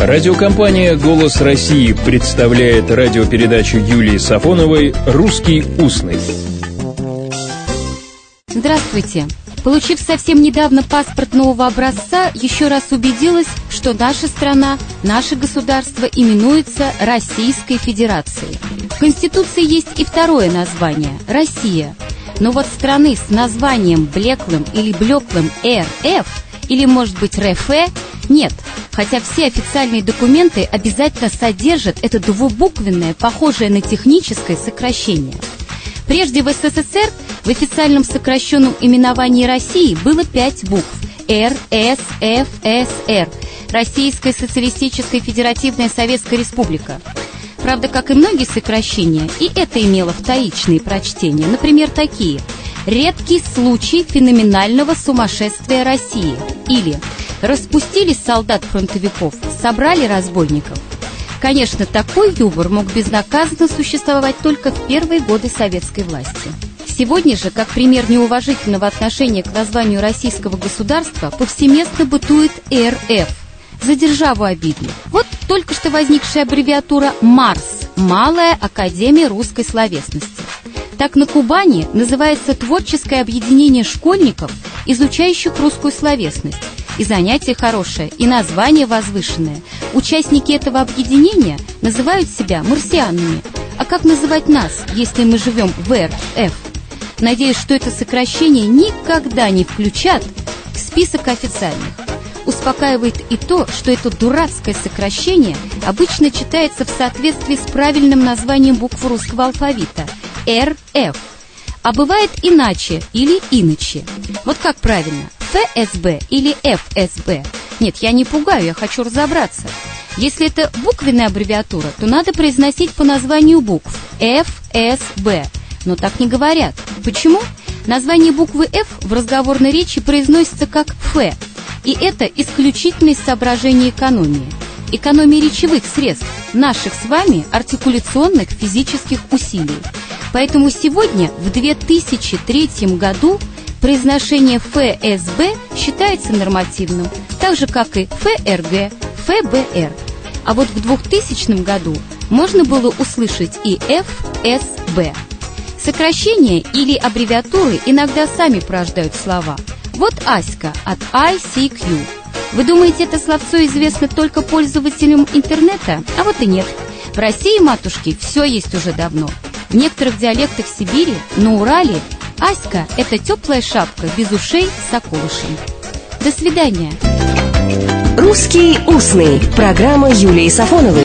Радиокомпания «Голос России» представляет радиопередачу Юлии Сафоновой «Русский устный». Здравствуйте! Получив совсем недавно паспорт нового образца, еще раз убедилась, что наша страна, наше государство именуется Российской Федерацией. В Конституции есть и второе название – Россия. Но вот страны с названием блеклым или блеклым РФ или, может быть, РФ нет, хотя все официальные документы обязательно содержат это двубуквенное, похожее на техническое сокращение. Прежде в СССР в официальном сокращенном именовании России было пять букв – Р, С, Ф, С, Р – Российская Социалистическая Федеративная Советская Республика. Правда, как и многие сокращения, и это имело вторичные прочтения, например, такие «Редкий случай феноменального сумасшествия России» или «Распустились солдат-фронтовиков, собрали разбойников». Конечно, такой юмор мог безнаказанно существовать только в первые годы советской власти. Сегодня же, как пример неуважительного отношения к названию российского государства, повсеместно бытует РФ. За державу обидно. Вот только что возникшая аббревиатура МАРС – Малая Академия Русской Словесности. Так на Кубани называется творческое объединение школьников, изучающих русскую словесность. И занятие хорошее, и название возвышенное. Участники этого объединения называют себя марсианами. А как называть нас, если мы живем в РФ? Надеюсь, что это сокращение никогда не включат в список официальных. Успокаивает и то, что это дурацкое сокращение обычно читается в соответствии с правильным названием букв русского алфавита – РФ. А бывает иначе или иначе. Вот как правильно – ФСБ или ФСБ? Нет, я не пугаю, я хочу разобраться. Если это буквенная аббревиатура, то надо произносить по названию букв ФСБ. Но так не говорят. Почему? Название буквы F в разговорной речи произносится как Ф, и это исключительно из соображения экономии. Экономии речевых средств, наших с вами артикуляционных физических усилий. Поэтому сегодня, в 2003 году, произношение ФСБ считается нормативным, так же, как и ФРГ, ФБР. А вот в 2000 году можно было услышать и ФСБ. Сокращения или аббревиатуры иногда сами порождают слова. Вот Аська от ICQ. Вы думаете, это словцо известно только пользователям интернета? А вот и нет. В России, матушки, все есть уже давно. В некоторых диалектах Сибири, на Урале, Аська – это теплая шапка без ушей с околышем. До свидания. «Русский устный» – программа Юлии Сафоновой.